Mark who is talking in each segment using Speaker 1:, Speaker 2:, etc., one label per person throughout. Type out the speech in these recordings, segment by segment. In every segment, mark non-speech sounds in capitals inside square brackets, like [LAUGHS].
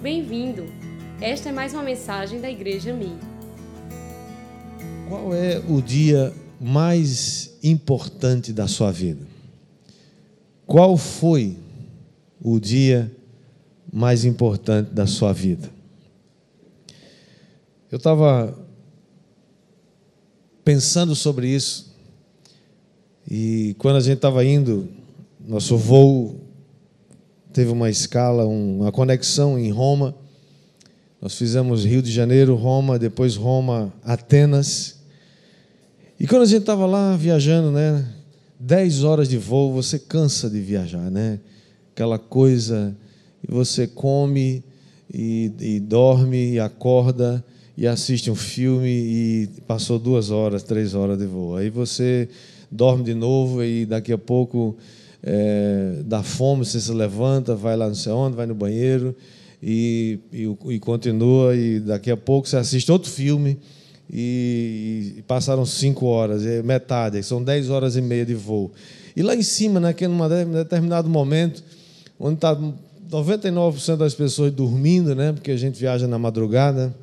Speaker 1: Bem-vindo! Esta é mais uma mensagem da Igreja Mi.
Speaker 2: Qual é o dia mais importante da sua vida? Qual foi o dia mais importante da sua vida? Eu estava pensando sobre isso e quando a gente estava indo, nosso voo teve uma escala, uma conexão em Roma. Nós fizemos Rio de Janeiro, Roma, depois Roma, Atenas. E quando a gente estava lá viajando, né, dez horas de voo, você cansa de viajar, né? Aquela coisa, e você come e, e dorme e acorda e assiste um filme e passou duas horas, três horas de voo. Aí você dorme de novo e daqui a pouco é, dá fome, você se levanta, vai lá não sei onde, vai no banheiro e, e, e continua e daqui a pouco você assiste outro filme e, e passaram cinco horas, é metade, são dez horas e meia de voo. E lá em cima, naquele num determinado momento, onde está 99% das pessoas dormindo, né, porque a gente viaja na madrugada,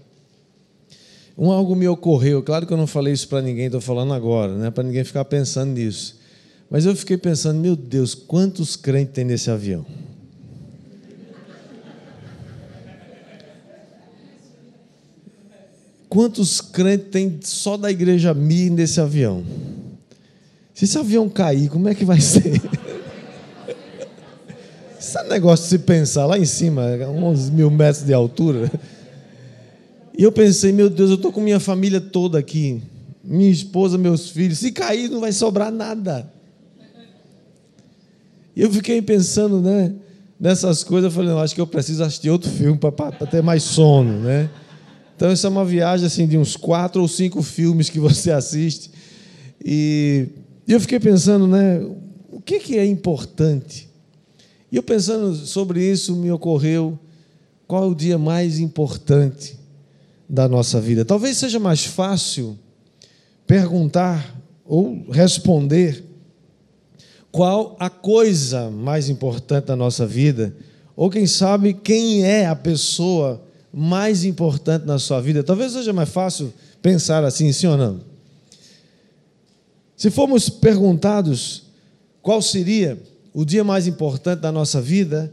Speaker 2: um algo me ocorreu, claro que eu não falei isso para ninguém, estou falando agora, né, para ninguém ficar pensando nisso. Mas eu fiquei pensando, meu Deus, quantos crentes tem nesse avião? Quantos crentes tem só da igreja Mi nesse avião? Se esse avião cair, como é que vai [LAUGHS] ser? Esse negócio de se pensar lá em cima, 11 mil metros de altura. E eu pensei, meu Deus, eu estou com minha família toda aqui, minha esposa, meus filhos. Se cair, não vai sobrar nada. E eu fiquei pensando, né, nessas coisas. Eu falei, não, acho que eu preciso assistir outro filme para ter mais sono, né? Então, isso é uma viagem assim de uns quatro ou cinco filmes que [LAUGHS] você assiste. E, eu fiquei pensando, né, o que, que é importante? E eu pensando sobre isso, me ocorreu qual é o dia mais importante da nossa vida. Talvez seja mais fácil perguntar ou responder qual a coisa mais importante da nossa vida, ou quem sabe quem é a pessoa mais importante na sua vida. Talvez seja mais fácil pensar assim, sim ou não? Se formos perguntados qual seria o dia mais importante da nossa vida,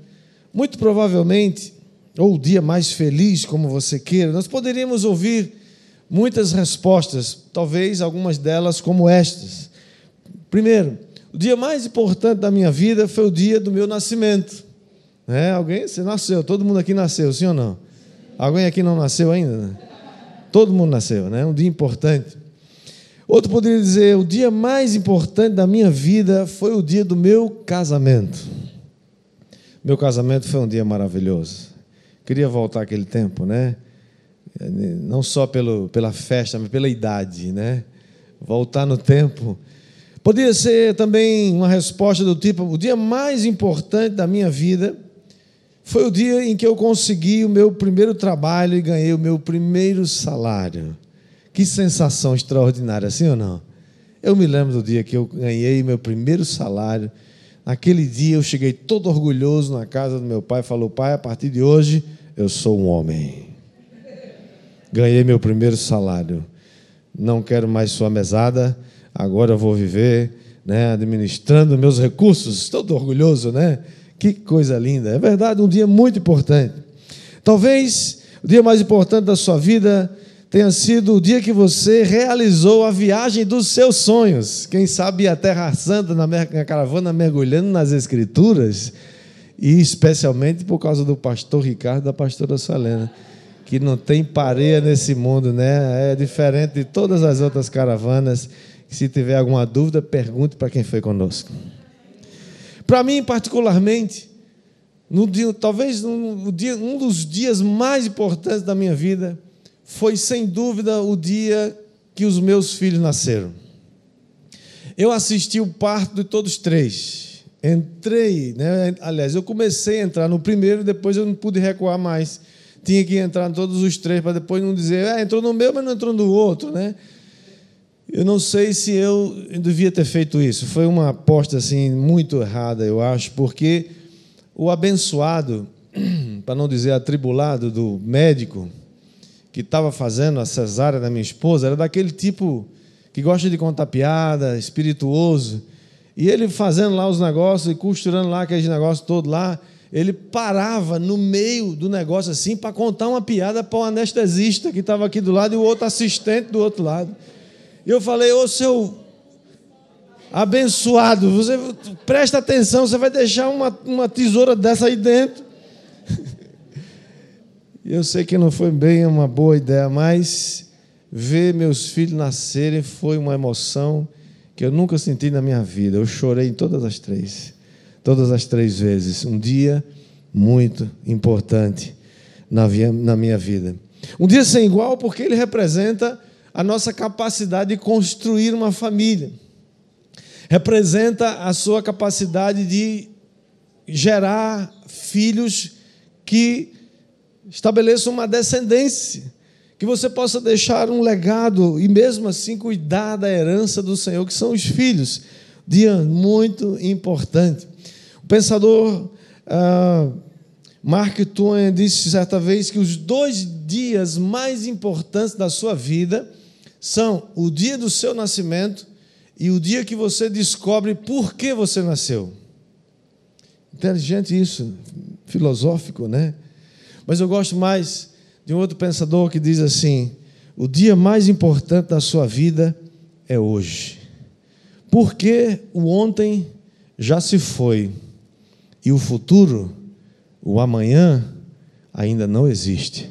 Speaker 2: muito provavelmente, ou o dia mais feliz, como você queira, nós poderíamos ouvir muitas respostas, talvez algumas delas como estas. Primeiro, o dia mais importante da minha vida foi o dia do meu nascimento. É, alguém? Você nasceu, todo mundo aqui nasceu, sim ou não? Alguém aqui não nasceu ainda? Né? Todo mundo nasceu, né? Um dia importante. Outro poderia dizer: o dia mais importante da minha vida foi o dia do meu casamento. Meu casamento foi um dia maravilhoso. Queria voltar aquele tempo, né? Não só pelo, pela festa, mas pela idade, né? Voltar no tempo Poderia ser também uma resposta do tipo: o dia mais importante da minha vida foi o dia em que eu consegui o meu primeiro trabalho e ganhei o meu primeiro salário. Que sensação extraordinária, sim ou não? Eu me lembro do dia que eu ganhei meu primeiro salário. Naquele dia eu cheguei todo orgulhoso na casa do meu pai e falou: Pai, a partir de hoje eu sou um homem. Ganhei meu primeiro salário. Não quero mais sua mesada agora eu vou viver né, administrando meus recursos, todo orgulhoso, né? Que coisa linda. É verdade, um dia muito importante. Talvez o dia mais importante da sua vida tenha sido o dia que você realizou a viagem dos seus sonhos. Quem sabe a Terra Santa na caravana mergulhando nas Escrituras, e especialmente por causa do pastor Ricardo e da pastora Salena, que não tem pareia nesse mundo, né? É diferente de todas as outras caravanas se tiver alguma dúvida, pergunte para quem foi conosco. Para mim, particularmente, no dia, talvez dia, um dos dias mais importantes da minha vida foi, sem dúvida, o dia que os meus filhos nasceram. Eu assisti o parto de todos três. Entrei, né? aliás, eu comecei a entrar no primeiro, depois eu não pude recuar mais. Tinha que entrar em todos os três para depois não dizer, ah, entrou no meu, mas não entrou no outro, né? Eu não sei se eu devia ter feito isso. Foi uma aposta assim muito errada, eu acho, porque o abençoado [CLEARS THROAT] para não dizer atribulado, do médico que estava fazendo a cesárea da minha esposa, era daquele tipo que gosta de contar piada, espirituoso. E ele fazendo lá os negócios e costurando lá aqueles negócios todos lá, ele parava no meio do negócio assim para contar uma piada para o anestesista que estava aqui do lado e o outro assistente do outro lado. E eu falei, ô seu abençoado, você presta atenção, você vai deixar uma, uma tesoura dessa aí dentro. [LAUGHS] Eu sei que não foi bem uma boa ideia, mas ver meus filhos nascerem foi uma emoção que eu nunca senti na minha vida. Eu chorei em todas as três, todas as três vezes. Um dia muito importante na minha vida. Um dia sem igual, porque ele representa a nossa capacidade de construir uma família. Representa a sua capacidade de gerar filhos que estabeleçam uma descendência, que você possa deixar um legado e mesmo assim cuidar da herança do Senhor, que são os filhos. Dia muito importante. O pensador uh, Mark Twain disse certa vez que os dois dias mais importantes da sua vida são o dia do seu nascimento e o dia que você descobre por que você nasceu. Inteligente isso, filosófico, né? Mas eu gosto mais de um outro pensador que diz assim: o dia mais importante da sua vida é hoje. Porque o ontem já se foi e o futuro, o amanhã, ainda não existe.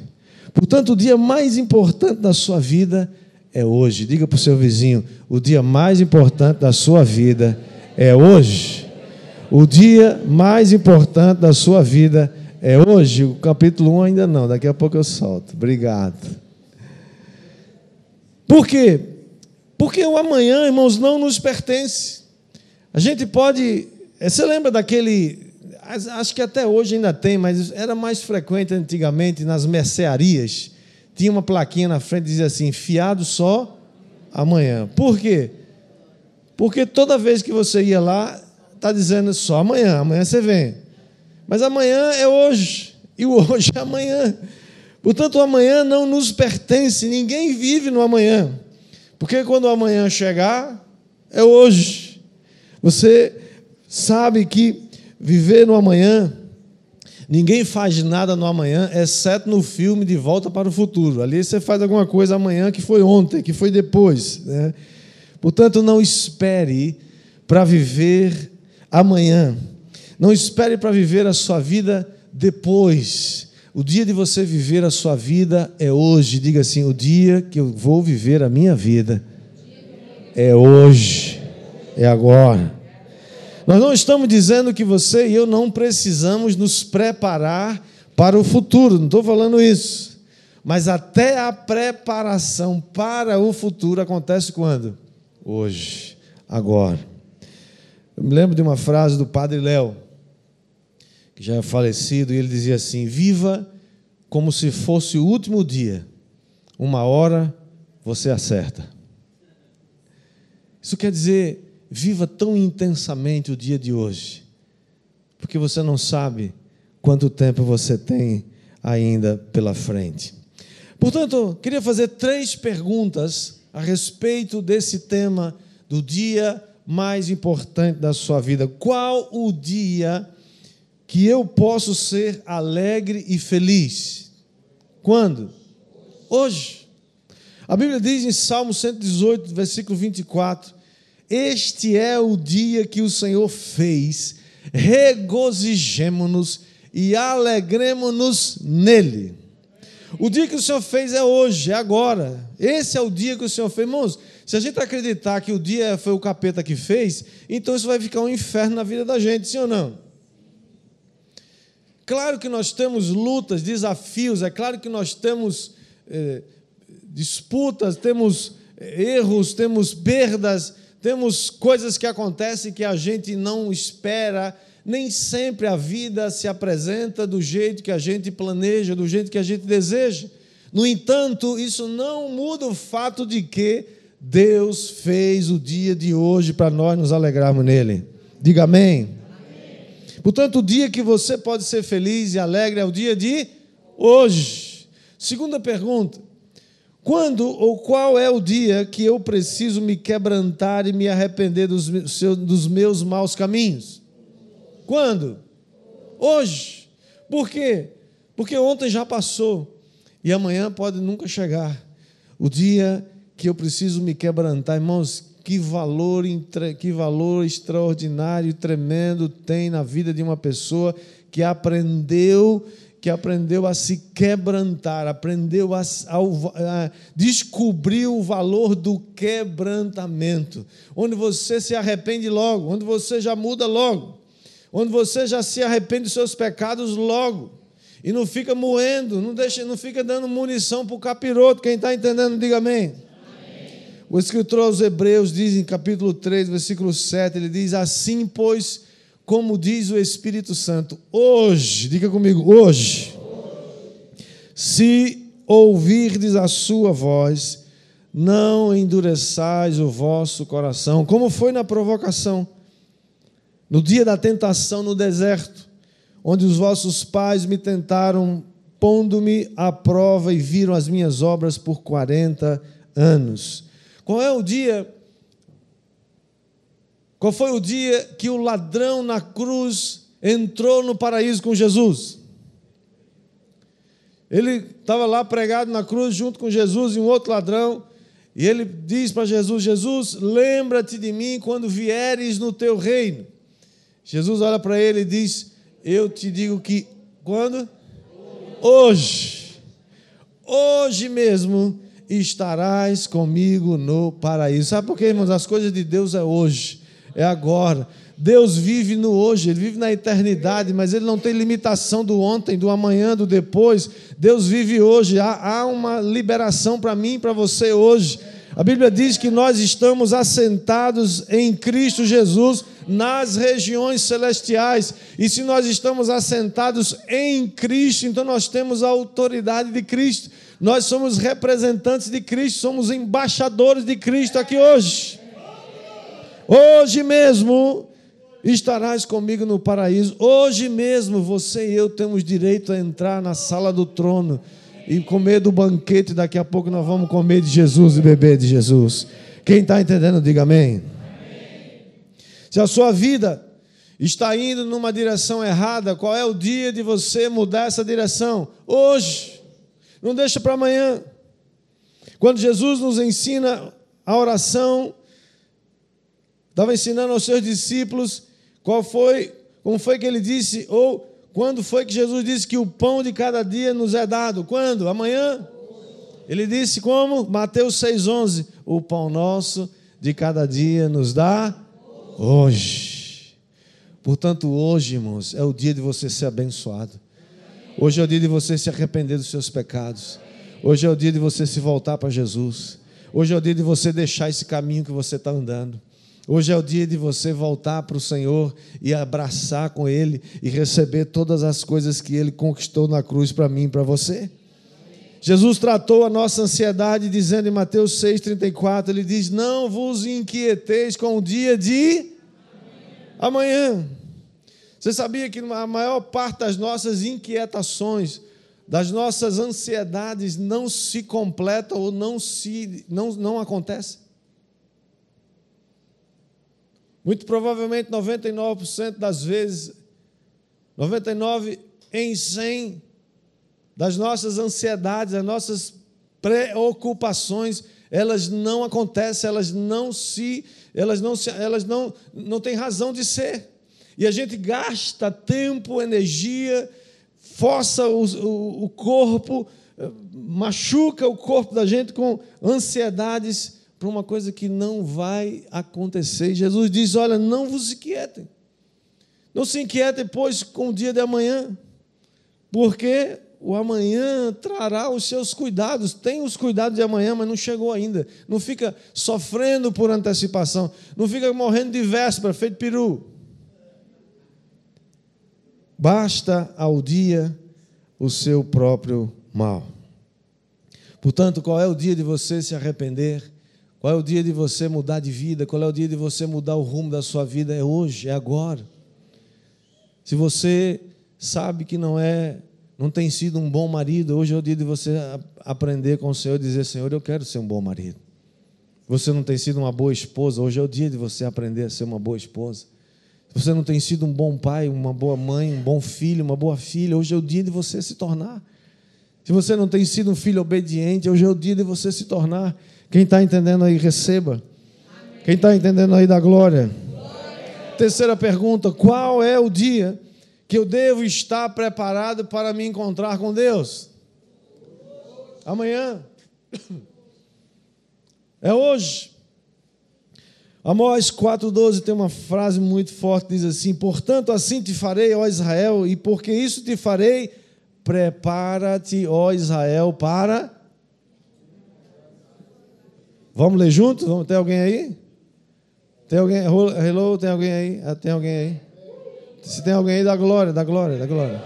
Speaker 2: Portanto, o dia mais importante da sua vida é hoje. Diga para o seu vizinho: o dia mais importante da sua vida é hoje. O dia mais importante da sua vida é hoje, o capítulo 1 ainda não, daqui a pouco eu solto. Obrigado. Por quê? Porque o amanhã, irmãos, não nos pertence. A gente pode. Eh, você lembra daquele. Acho que até hoje ainda tem, mas era mais frequente antigamente nas mercearias tinha uma plaquinha na frente que dizia assim: fiado só amanhã. Por quê? Porque toda vez que você ia lá, está dizendo só amanhã, amanhã você vem. Mas amanhã é hoje, e o [LAUGHS] hoje é amanhã. Portanto, o amanhã não nos pertence, ninguém vive no amanhã. Porque quando o amanhã chegar, é hoje. Você sabe que viver no amanhã Ninguém faz nada no amanhã, exceto no filme De Volta para o Futuro. Ali você faz alguma coisa amanhã que foi ontem, que foi depois. Né? Portanto, não espere para viver amanhã. Não espere para viver a sua vida depois. O dia de você viver a sua vida é hoje. Diga assim: o dia que eu vou viver a minha vida é hoje, é agora. Nós não estamos dizendo que você e eu não precisamos nos preparar para o futuro, não estou falando isso. Mas até a preparação para o futuro acontece quando? Hoje, agora. Eu me lembro de uma frase do Padre Léo, que já é falecido, e ele dizia assim: Viva como se fosse o último dia, uma hora você acerta. Isso quer dizer Viva tão intensamente o dia de hoje, porque você não sabe quanto tempo você tem ainda pela frente. Portanto, queria fazer três perguntas a respeito desse tema do dia mais importante da sua vida. Qual o dia que eu posso ser alegre e feliz? Quando? Hoje. A Bíblia diz em Salmo 118, versículo 24: este é o dia que o Senhor fez, regozijemo-nos e alegremos-nos nele. O dia que o Senhor fez é hoje, é agora. Esse é o dia que o Senhor fez. Irmãos, se a gente acreditar que o dia foi o capeta que fez, então isso vai ficar um inferno na vida da gente, sim ou não? Claro que nós temos lutas, desafios, é claro que nós temos eh, disputas, temos erros, temos perdas, temos coisas que acontecem que a gente não espera, nem sempre a vida se apresenta do jeito que a gente planeja, do jeito que a gente deseja. No entanto, isso não muda o fato de que Deus fez o dia de hoje para nós nos alegrarmos nele. Diga amém. amém. Portanto, o dia que você pode ser feliz e alegre é o dia de hoje. Segunda pergunta: quando ou qual é o dia que eu preciso me quebrantar e me arrepender dos, dos meus maus caminhos? Quando? Hoje. Por quê? Porque ontem já passou e amanhã pode nunca chegar. O dia que eu preciso me quebrantar, irmãos, que valor, que valor extraordinário tremendo tem na vida de uma pessoa que aprendeu que aprendeu a se quebrantar, aprendeu a, a, a, descobrir o valor do quebrantamento, onde você se arrepende logo, onde você já muda logo, onde você já se arrepende dos seus pecados logo, e não fica moendo, não, deixa, não fica dando munição para o capiroto. Quem está entendendo, diga amém. O escritor aos Hebreus diz em capítulo 3, versículo 7, ele diz: Assim, pois, como diz o Espírito Santo, hoje, diga comigo, hoje, se ouvirdes a sua voz, não endureçais o vosso coração, como foi na provocação, no dia da tentação no deserto, onde os vossos pais me tentaram, pondo-me à prova e viram as minhas obras por 40 anos. Qual é o dia? Qual foi o dia que o ladrão na cruz entrou no paraíso com Jesus? Ele estava lá pregado na cruz junto com Jesus e um outro ladrão. E ele diz para Jesus: Jesus, lembra-te de mim quando vieres no teu reino. Jesus olha para ele e diz: Eu te digo que quando? Hoje. Hoje mesmo estarás comigo no paraíso. Sabe por quê, irmãos? As coisas de Deus é hoje, é agora. Deus vive no hoje, Ele vive na eternidade, mas Ele não tem limitação do ontem, do amanhã, do depois. Deus vive hoje. Há, há uma liberação para mim e para você hoje. A Bíblia diz que nós estamos assentados em Cristo Jesus nas regiões celestiais. E se nós estamos assentados em Cristo, então nós temos a autoridade de Cristo. Nós somos representantes de Cristo, somos embaixadores de Cristo aqui hoje. Hoje mesmo estarás comigo no paraíso. Hoje mesmo você e eu temos direito a entrar na sala do trono e comer do banquete. Daqui a pouco nós vamos comer de Jesus e beber de Jesus. Quem está entendendo, diga amém. Se a sua vida está indo numa direção errada, qual é o dia de você mudar essa direção? Hoje. Não deixa para amanhã. Quando Jesus nos ensina a oração, estava ensinando aos seus discípulos qual foi, como foi que ele disse, ou quando foi que Jesus disse que o pão de cada dia nos é dado? Quando? Amanhã? Ele disse como? Mateus 6,11: O pão nosso de cada dia nos dá hoje. Portanto, hoje, irmãos, é o dia de você ser abençoado. Hoje é o dia de você se arrepender dos seus pecados. Hoje é o dia de você se voltar para Jesus. Hoje é o dia de você deixar esse caminho que você está andando. Hoje é o dia de você voltar para o Senhor e abraçar com Ele e receber todas as coisas que Ele conquistou na cruz para mim e para você. Jesus tratou a nossa ansiedade dizendo em Mateus 6,34: Ele diz: Não vos inquieteis com o dia de amanhã. amanhã você sabia que a maior parte das nossas inquietações, das nossas ansiedades não se completa ou não se não, não acontece? Muito provavelmente 99% das vezes, 99 em 100 das nossas ansiedades, das nossas preocupações, elas não acontecem, elas não se, elas não se, elas não, não têm razão de ser. E a gente gasta tempo, energia, força o, o, o corpo, eh, machuca o corpo da gente com ansiedades para uma coisa que não vai acontecer. Jesus diz: Olha, não vos inquietem. Não se inquietem, pois, com o dia de amanhã, porque o amanhã trará os seus cuidados. Tem os cuidados de amanhã, mas não chegou ainda. Não fica sofrendo por antecipação. Não fica morrendo de véspera, feito peru. Basta ao dia o seu próprio mal. Portanto, qual é o dia de você se arrepender? Qual é o dia de você mudar de vida? Qual é o dia de você mudar o rumo da sua vida? É hoje, é agora. Se você sabe que não é, não tem sido um bom marido, hoje é o dia de você aprender com o Senhor e dizer: Senhor, eu quero ser um bom marido. Você não tem sido uma boa esposa, hoje é o dia de você aprender a ser uma boa esposa. Você não tem sido um bom pai, uma boa mãe, um bom filho, uma boa filha, hoje é o dia de você se tornar. Se você não tem sido um filho obediente, hoje é o dia de você se tornar. Quem está entendendo aí, receba. Quem está entendendo aí, da glória. glória. Terceira pergunta: qual é o dia que eu devo estar preparado para me encontrar com Deus? Amanhã. [COUGHS] É hoje. Amós 4,12 tem uma frase muito forte, diz assim: Portanto, assim te farei, ó Israel, e porque isso te farei, prepara-te, ó Israel, para. Vamos ler juntos? Vamos, tem alguém aí? Tem alguém? Hello, tem alguém aí? Ah, tem alguém aí? Se tem alguém aí, dá glória, dá glória, dá glória.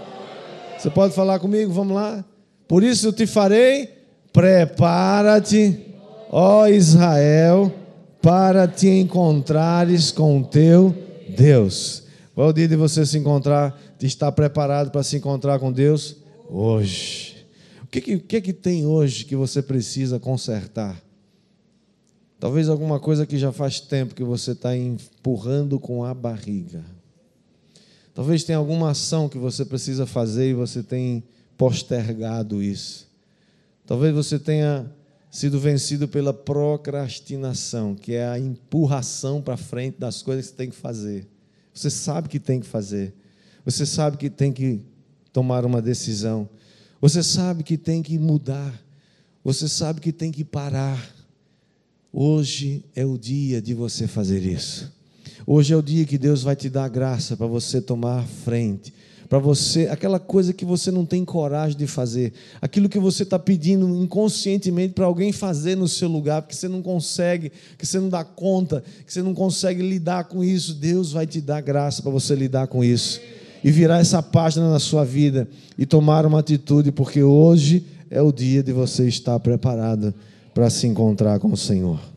Speaker 2: Você pode falar comigo? Vamos lá? Por isso eu te farei, prepara-te, ó Israel, para te encontrares com o teu Deus. Qual é o dia de você se encontrar, de estar preparado para se encontrar com Deus? Hoje. O que, que, que, que tem hoje que você precisa consertar? Talvez alguma coisa que já faz tempo que você está empurrando com a barriga. Talvez tenha alguma ação que você precisa fazer e você tem postergado isso. Talvez você tenha sido vencido pela procrastinação, que é a empurração para frente das coisas que você tem que fazer. Você sabe que tem que fazer. Você sabe que tem que tomar uma decisão. Você sabe que tem que mudar. Você sabe que tem que parar. Hoje é o dia de você fazer isso. Hoje é o dia que Deus vai te dar graça para você tomar frente, para você, aquela coisa que você não tem coragem de fazer, aquilo que você está pedindo inconscientemente para alguém fazer no seu lugar, porque você não consegue, que você não dá conta, que você não consegue lidar com isso, Deus vai te dar graça para você lidar com isso e virar essa página na sua vida e tomar uma atitude, porque hoje é o dia de você estar preparado para se encontrar com o Senhor.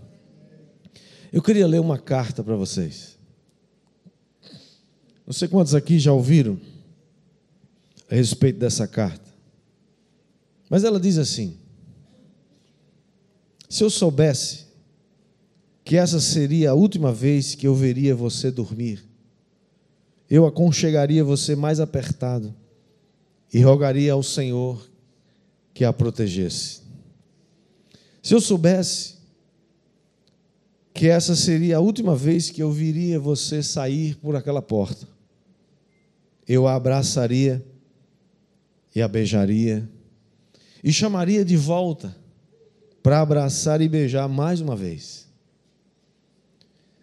Speaker 2: Eu queria ler uma carta para vocês. Não sei quantos aqui já ouviram a respeito dessa carta. Mas ela diz assim: Se eu soubesse que essa seria a última vez que eu veria você dormir, eu aconchegaria você mais apertado e rogaria ao Senhor que a protegesse. Se eu soubesse que essa seria a última vez que eu viria você sair por aquela porta, eu a abraçaria e a beijaria e chamaria de volta para abraçar e beijar mais uma vez.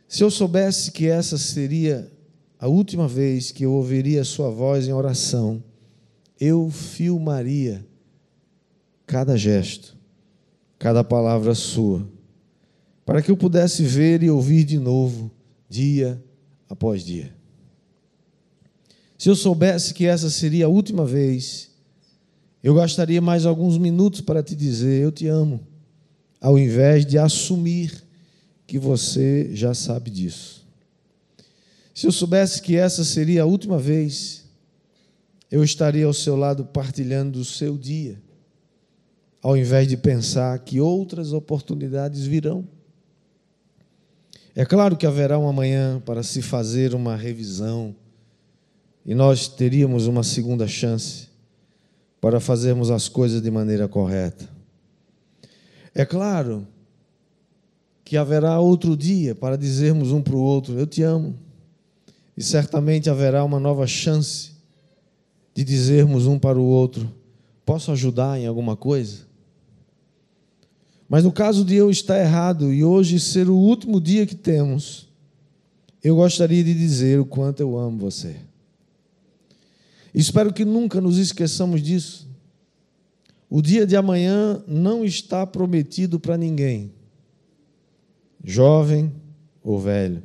Speaker 2: Se eu soubesse que essa seria a última vez que eu ouviria sua voz em oração, eu filmaria cada gesto, cada palavra sua, para que eu pudesse ver e ouvir de novo, dia após dia. Se eu soubesse que essa seria a última vez, eu gastaria mais alguns minutos para te dizer: Eu te amo, ao invés de assumir que você já sabe disso. Se eu soubesse que essa seria a última vez, eu estaria ao seu lado partilhando o seu dia, ao invés de pensar que outras oportunidades virão. É claro que haverá um amanhã para se fazer uma revisão e nós teríamos uma segunda chance para fazermos as coisas de maneira correta. É claro que haverá outro dia para dizermos um para o outro: Eu te amo. E certamente haverá uma nova chance de dizermos um para o outro: Posso ajudar em alguma coisa? Mas no caso de eu estar errado e hoje ser o último dia que temos, eu gostaria de dizer o quanto eu amo você. Espero que nunca nos esqueçamos disso. O dia de amanhã não está prometido para ninguém, jovem ou velho.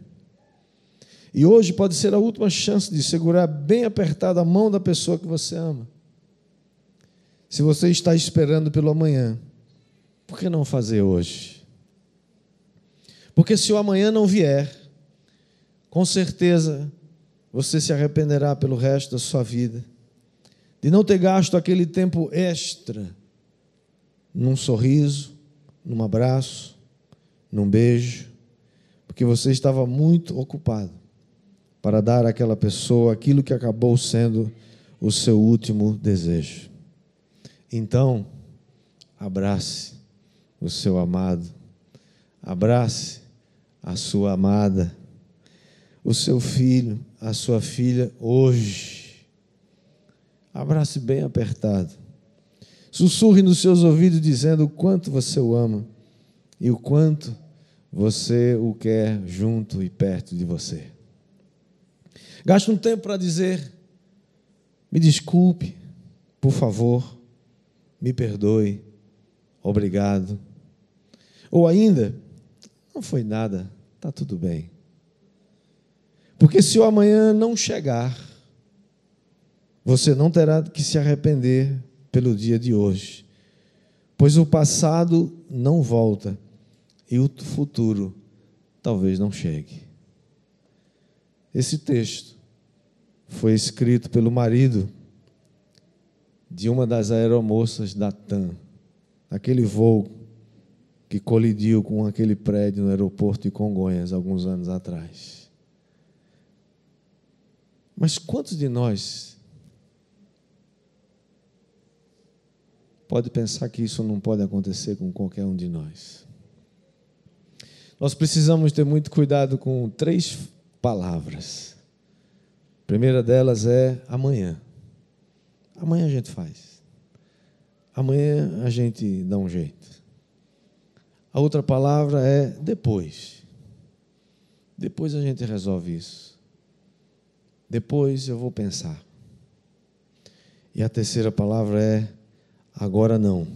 Speaker 2: E hoje pode ser a última chance de segurar bem apertada a mão da pessoa que você ama. Se você está esperando pelo amanhã, que não fazer hoje? Porque se o amanhã não vier, com certeza você se arrependerá pelo resto da sua vida de não ter gasto aquele tempo extra num sorriso, num abraço, num beijo, porque você estava muito ocupado para dar àquela pessoa aquilo que acabou sendo o seu último desejo. Então, abrace o seu amado, abrace a sua amada, o seu filho, a sua filha hoje. Abrace bem apertado. Sussurre nos seus ouvidos dizendo o quanto você o ama e o quanto você o quer junto e perto de você. Gaste um tempo para dizer: me desculpe, por favor, me perdoe, obrigado. Ou ainda, não foi nada, está tudo bem. Porque se o amanhã não chegar, você não terá que se arrepender pelo dia de hoje, pois o passado não volta e o futuro talvez não chegue. Esse texto foi escrito pelo marido de uma das aeromoças da TAM, aquele voo que colidiu com aquele prédio no aeroporto de Congonhas alguns anos atrás. Mas quantos de nós pode pensar que isso não pode acontecer com qualquer um de nós? Nós precisamos ter muito cuidado com três palavras. A primeira delas é amanhã. Amanhã a gente faz. Amanhã a gente dá um jeito. A outra palavra é depois. Depois a gente resolve isso. Depois eu vou pensar. E a terceira palavra é agora não.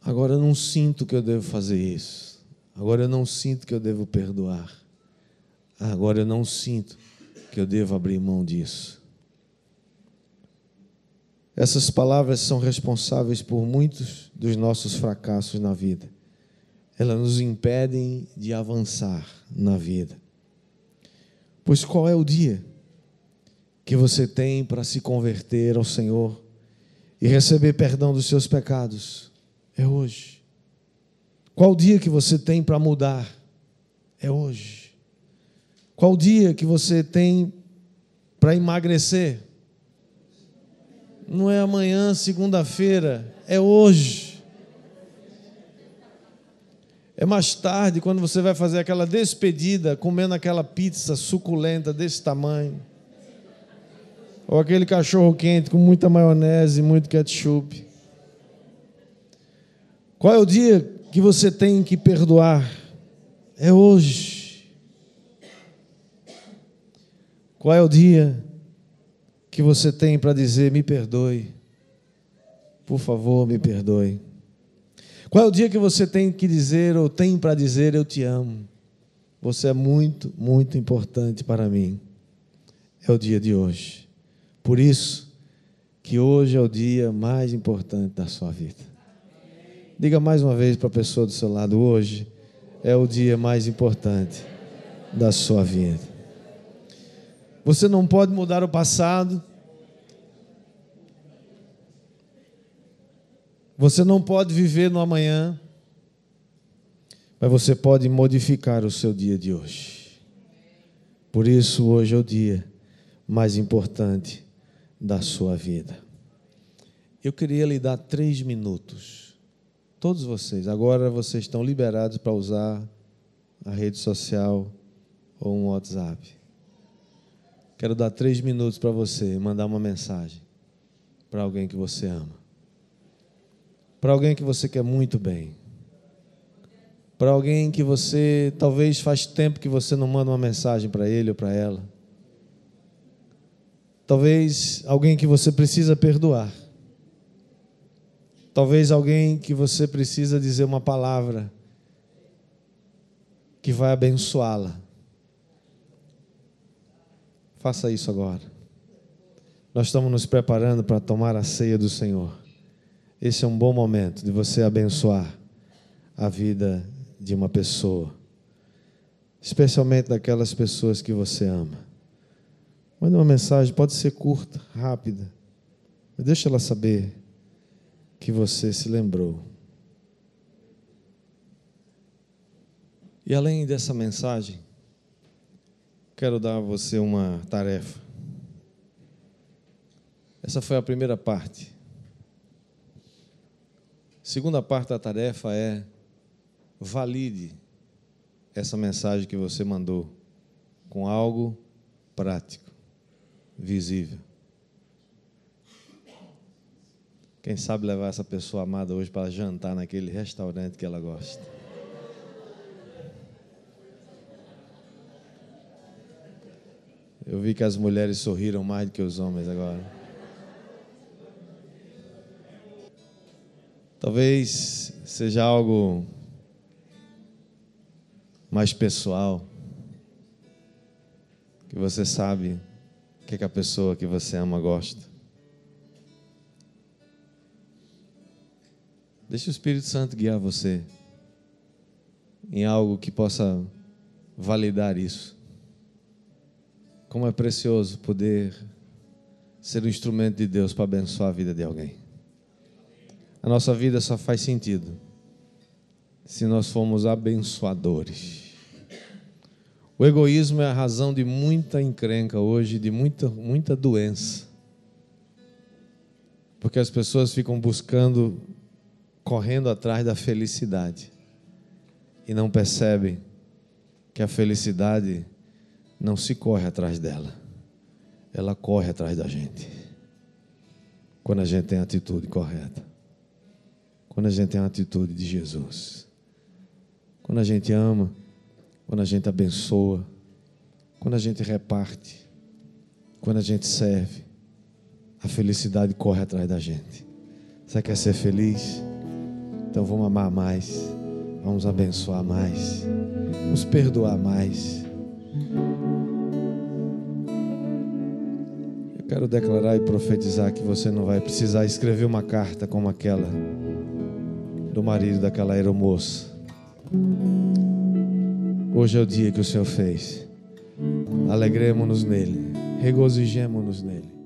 Speaker 2: Agora eu não sinto que eu devo fazer isso. Agora eu não sinto que eu devo perdoar. Agora eu não sinto que eu devo abrir mão disso. Essas palavras são responsáveis por muitos dos nossos fracassos na vida. Elas nos impedem de avançar na vida. Pois qual é o dia que você tem para se converter ao Senhor e receber perdão dos seus pecados? É hoje. Qual o dia que você tem para mudar? É hoje. Qual o dia que você tem para emagrecer? Não é amanhã, segunda-feira, é hoje. É mais tarde, quando você vai fazer aquela despedida, comendo aquela pizza suculenta desse tamanho. Ou aquele cachorro quente com muita maionese e muito ketchup. Qual é o dia que você tem que perdoar? É hoje. Qual é o dia que você tem para dizer: me perdoe? Por favor, me perdoe. Qual é o dia que você tem que dizer ou tem para dizer: eu te amo? Você é muito, muito importante para mim. É o dia de hoje. Por isso que hoje é o dia mais importante da sua vida. Diga mais uma vez para a pessoa do seu lado: hoje é o dia mais importante da sua vida. Você não pode mudar o passado. Você não pode viver no amanhã. Mas você pode modificar o seu dia de hoje. Por isso, hoje é o dia mais importante da sua vida. Eu queria lhe dar três minutos Todos vocês. Agora vocês estão liberados para usar a rede social ou um WhatsApp. Quero dar três minutos para você mandar uma mensagem para alguém que você ama. Para alguém que você quer muito bem. Para alguém que você talvez faz tempo que você não manda uma mensagem para ele ou para ela. Talvez alguém que você precisa perdoar. Talvez alguém que você precisa dizer uma palavra que vai abençoá-la. Faça isso agora. Nós estamos nos preparando para tomar a ceia do Senhor. Esse é um bom momento de você abençoar a vida de uma pessoa. especialmente daquelas pessoas que você ama. Manda uma mensagem, pode ser curta, rápida, mas deixa ela saber que você se lembrou. E além dessa mensagem, quero dar a você uma tarefa. Essa foi a primeira parte. Segunda parte da tarefa é valide essa mensagem que você mandou com algo prático, visível. Quem sabe levar essa pessoa amada hoje para jantar naquele restaurante que ela gosta. Eu vi que as mulheres sorriram mais do que os homens agora. Talvez seja algo mais pessoal, que você sabe o que, que a pessoa que você ama gosta. Deixe o Espírito Santo guiar você em algo que possa validar isso. Como é precioso poder ser um instrumento de Deus para abençoar a vida de alguém. A nossa vida só faz sentido se nós formos abençoadores. O egoísmo é a razão de muita encrenca hoje, de muita, muita doença. Porque as pessoas ficam buscando, correndo atrás da felicidade e não percebem que a felicidade não se corre atrás dela, ela corre atrás da gente. Quando a gente tem a atitude correta, quando a gente tem a atitude de Jesus, quando a gente ama, quando a gente abençoa, quando a gente reparte, quando a gente serve, a felicidade corre atrás da gente. Você quer ser feliz? Então vamos amar mais, vamos abençoar mais, vamos perdoar mais. Eu quero declarar e profetizar que você não vai precisar escrever uma carta como aquela do marido daquela aeromoça Hoje é o dia que o Senhor fez. Alegremos-nos nele, regozijemos-nos nele.